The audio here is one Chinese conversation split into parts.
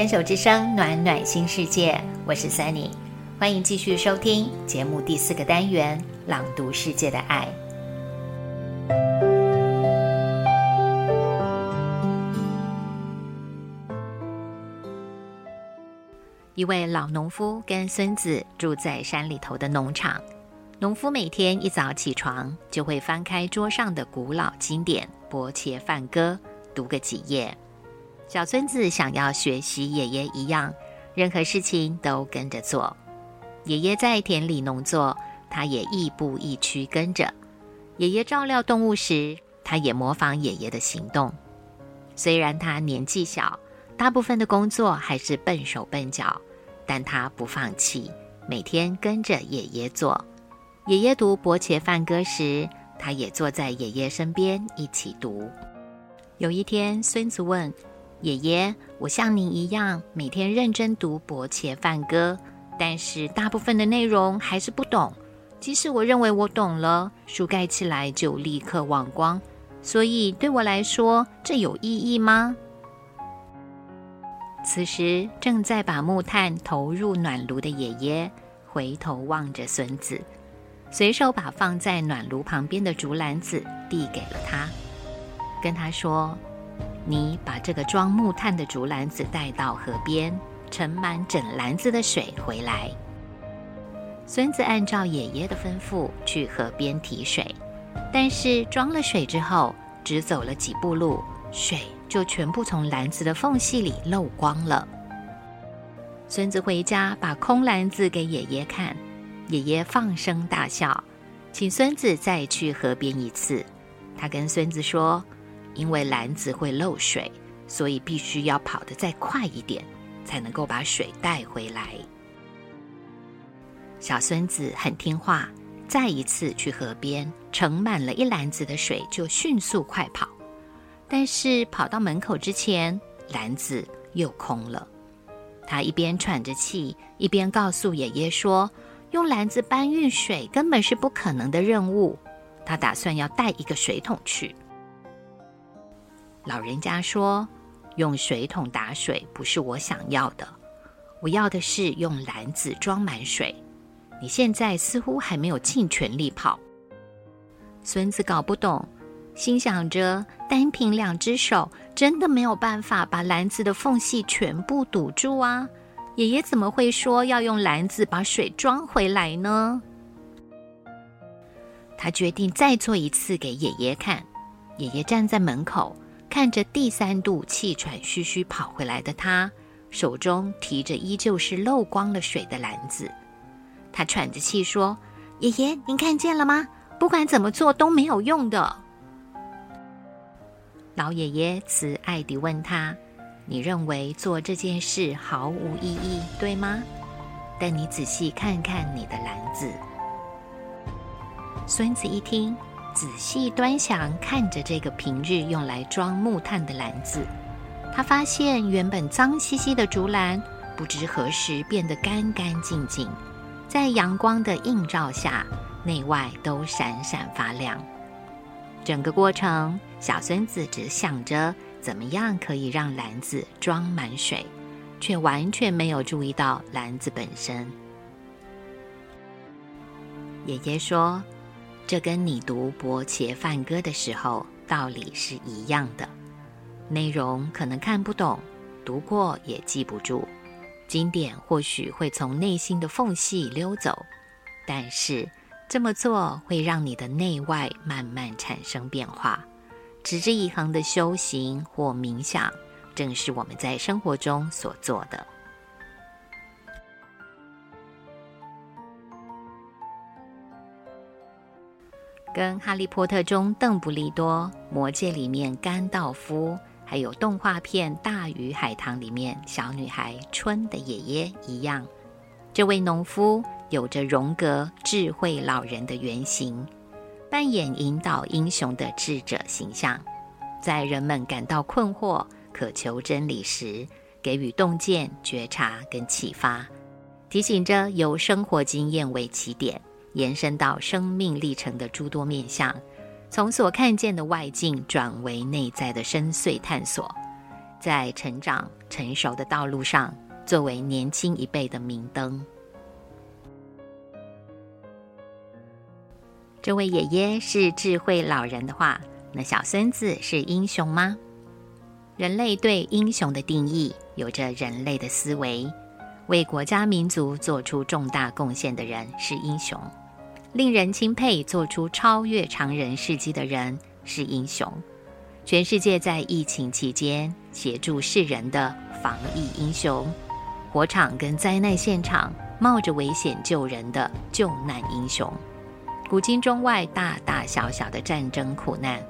牵手之声，暖暖新世界，我是 Sunny，欢迎继续收听节目第四个单元《朗读世界的爱》。一位老农夫跟孙子住在山里头的农场。农夫每天一早起床，就会翻开桌上的古老经典《伯切梵歌》，读个几页。小孙子想要学习爷爷一样，任何事情都跟着做。爷爷在田里农作，他也亦步亦趋跟着。爷爷照料动物时，他也模仿爷爷的行动。虽然他年纪小，大部分的工作还是笨手笨脚，但他不放弃，每天跟着爷爷做。爷爷读《伯切梵歌》时，他也坐在爷爷身边一起读。有一天，孙子问爷爷：“我像您一样，每天认真读《伯切梵歌》，但是大部分的内容还是不懂。即使我认为我懂了，书盖起来就立刻忘光。所以对我来说，这有意义吗？”此时，正在把木炭投入暖炉的爷爷回头望着孙子。随手把放在暖炉旁边的竹篮子递给了他，跟他说：“你把这个装木炭的竹篮子带到河边，盛满整篮子的水回来。”孙子按照爷爷的吩咐去河边提水，但是装了水之后，只走了几步路，水就全部从篮子的缝隙里漏光了。孙子回家把空篮子给爷爷看。爷爷放声大笑，请孙子再去河边一次。他跟孙子说：“因为篮子会漏水，所以必须要跑得再快一点，才能够把水带回来。”小孙子很听话，再一次去河边，盛满了一篮子的水，就迅速快跑。但是跑到门口之前，篮子又空了。他一边喘着气，一边告诉爷爷说。用篮子搬运水根本是不可能的任务。他打算要带一个水桶去。老人家说：“用水桶打水不是我想要的，我要的是用篮子装满水。你现在似乎还没有尽全力跑。”孙子搞不懂，心想着单凭两只手真的没有办法把篮子的缝隙全部堵住啊。爷爷怎么会说要用篮子把水装回来呢？他决定再做一次给爷爷看。爷爷站在门口，看着第三度气喘吁吁跑回来的他，手中提着依旧是漏光了水的篮子。他喘着气说：“爷爷，您看见了吗？不管怎么做都没有用的。”老爷爷慈爱地问他。你认为做这件事毫无意义，对吗？但你仔细看看你的篮子。孙子一听，仔细端详看着这个平日用来装木炭的篮子，他发现原本脏兮兮的竹篮，不知何时变得干干净净，在阳光的映照下，内外都闪闪发亮。整个过程，小孙子只想着。怎么样可以让篮子装满水，却完全没有注意到篮子本身？爷爷说：“这跟你读《伯切梵歌》的时候道理是一样的，内容可能看不懂，读过也记不住，经典或许会从内心的缝隙溜走，但是这么做会让你的内外慢慢产生变化。”持之以恒的修行或冥想，正是我们在生活中所做的。跟《哈利波特》中邓布利多、《魔戒》里面甘道夫，还有动画片《大鱼海棠》里面小女孩春的爷爷一样，这位农夫有着荣格智慧老人的原型。扮演引导英雄的智者形象，在人们感到困惑、渴求真理时，给予洞见、觉察跟启发，提醒着由生活经验为起点，延伸到生命历程的诸多面向，从所看见的外境转为内在的深邃探索，在成长成熟的道路上，作为年轻一辈的明灯。这位爷爷是智慧老人的话，那小孙子是英雄吗？人类对英雄的定义有着人类的思维，为国家民族做出重大贡献的人是英雄，令人钦佩做出超越常人事迹的人是英雄。全世界在疫情期间协助世人的防疫英雄，火场跟灾难现场冒着危险救人的救难英雄。古今中外大大小小的战争苦难，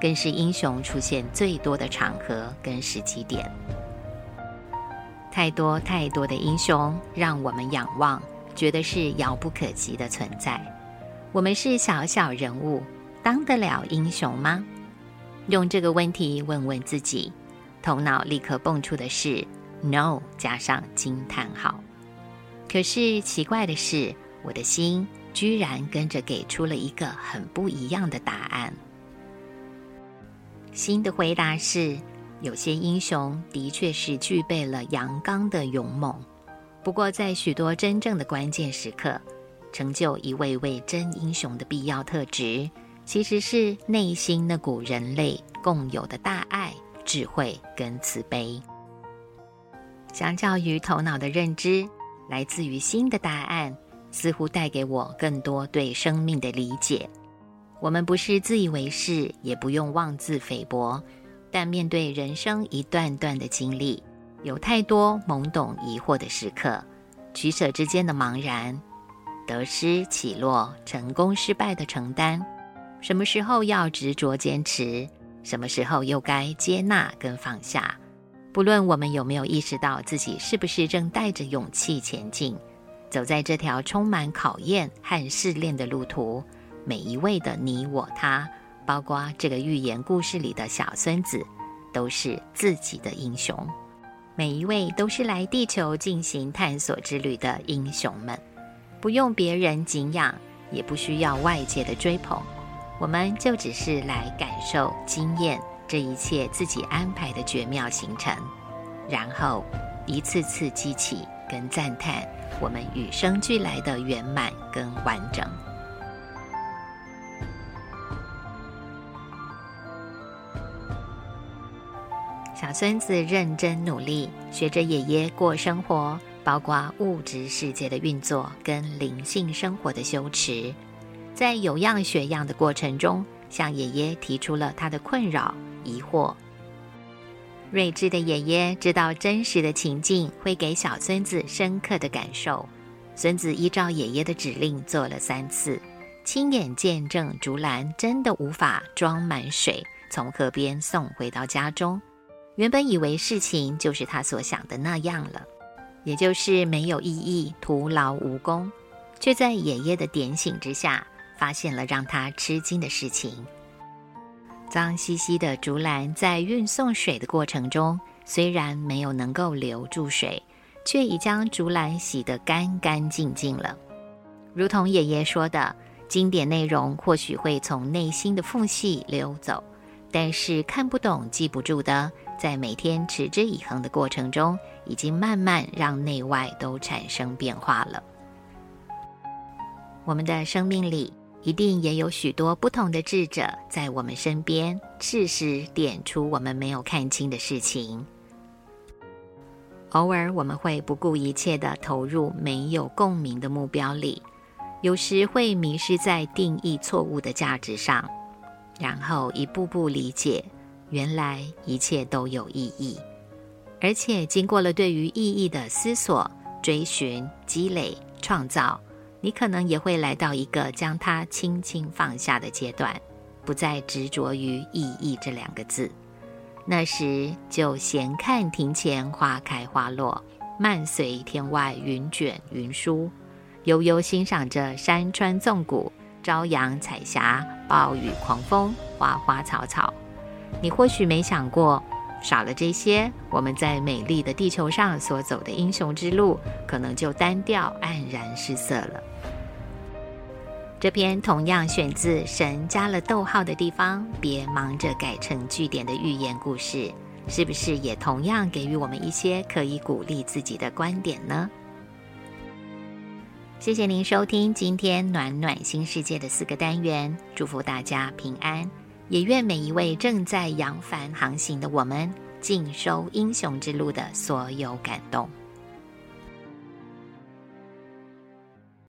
更是英雄出现最多的场合跟时机点。太多太多的英雄让我们仰望，觉得是遥不可及的存在。我们是小小人物，当得了英雄吗？用这个问题问问自己，头脑立刻蹦出的是 “no” 加上惊叹号。可是奇怪的是，我的心。居然跟着给出了一个很不一样的答案。新的回答是：有些英雄的确是具备了阳刚的勇猛，不过在许多真正的关键时刻，成就一位位真英雄的必要特质，其实是内心那股人类共有的大爱、智慧跟慈悲。相较于头脑的认知，来自于新的答案。似乎带给我更多对生命的理解。我们不是自以为是，也不用妄自菲薄，但面对人生一段段的经历，有太多懵懂疑惑的时刻，取舍之间的茫然，得失起落，成功失败的承担，什么时候要执着坚持，什么时候又该接纳跟放下？不论我们有没有意识到自己是不是正带着勇气前进。走在这条充满考验和试炼的路途，每一位的你我他，包括这个寓言故事里的小孙子，都是自己的英雄。每一位都是来地球进行探索之旅的英雄们，不用别人敬仰，也不需要外界的追捧，我们就只是来感受、经验这一切自己安排的绝妙行程，然后一次次激起跟赞叹。我们与生俱来的圆满跟完整。小孙子认真努力，学着爷爷过生活，包括物质世界的运作跟灵性生活的修持。在有样学样的过程中，向爷爷提出了他的困扰、疑惑。睿智的爷爷知道真实的情境会给小孙子深刻的感受，孙子依照爷爷的指令做了三次，亲眼见证竹篮真的无法装满水，从河边送回到家中。原本以为事情就是他所想的那样了，也就是没有意义、徒劳无功，却在爷爷的点醒之下，发现了让他吃惊的事情。脏兮兮的竹篮在运送水的过程中，虽然没有能够留住水，却已将竹篮洗得干干净净了。如同爷爷说的，经典内容或许会从内心的缝隙流走，但是看不懂、记不住的，在每天持之以恒的过程中，已经慢慢让内外都产生变化了。我们的生命里。一定也有许多不同的智者在我们身边，适时点出我们没有看清的事情。偶尔我们会不顾一切的投入没有共鸣的目标里，有时会迷失在定义错误的价值上，然后一步步理解，原来一切都有意义，而且经过了对于意义的思索、追寻、积累、创造。你可能也会来到一个将它轻轻放下的阶段，不再执着于意义这两个字。那时就闲看庭前花开花落，漫随天外云卷云舒，悠悠欣赏着山川纵谷、朝阳彩霞、暴雨狂风、花花草草。你或许没想过。少了这些，我们在美丽的地球上所走的英雄之路，可能就单调黯然失色了。这篇同样选自神加了逗号的地方，别忙着改成句点的寓言故事，是不是也同样给予我们一些可以鼓励自己的观点呢？谢谢您收听今天暖暖新世界的四个单元，祝福大家平安，也愿每一位正在扬帆航行的我们，尽收英雄之路的所有感动。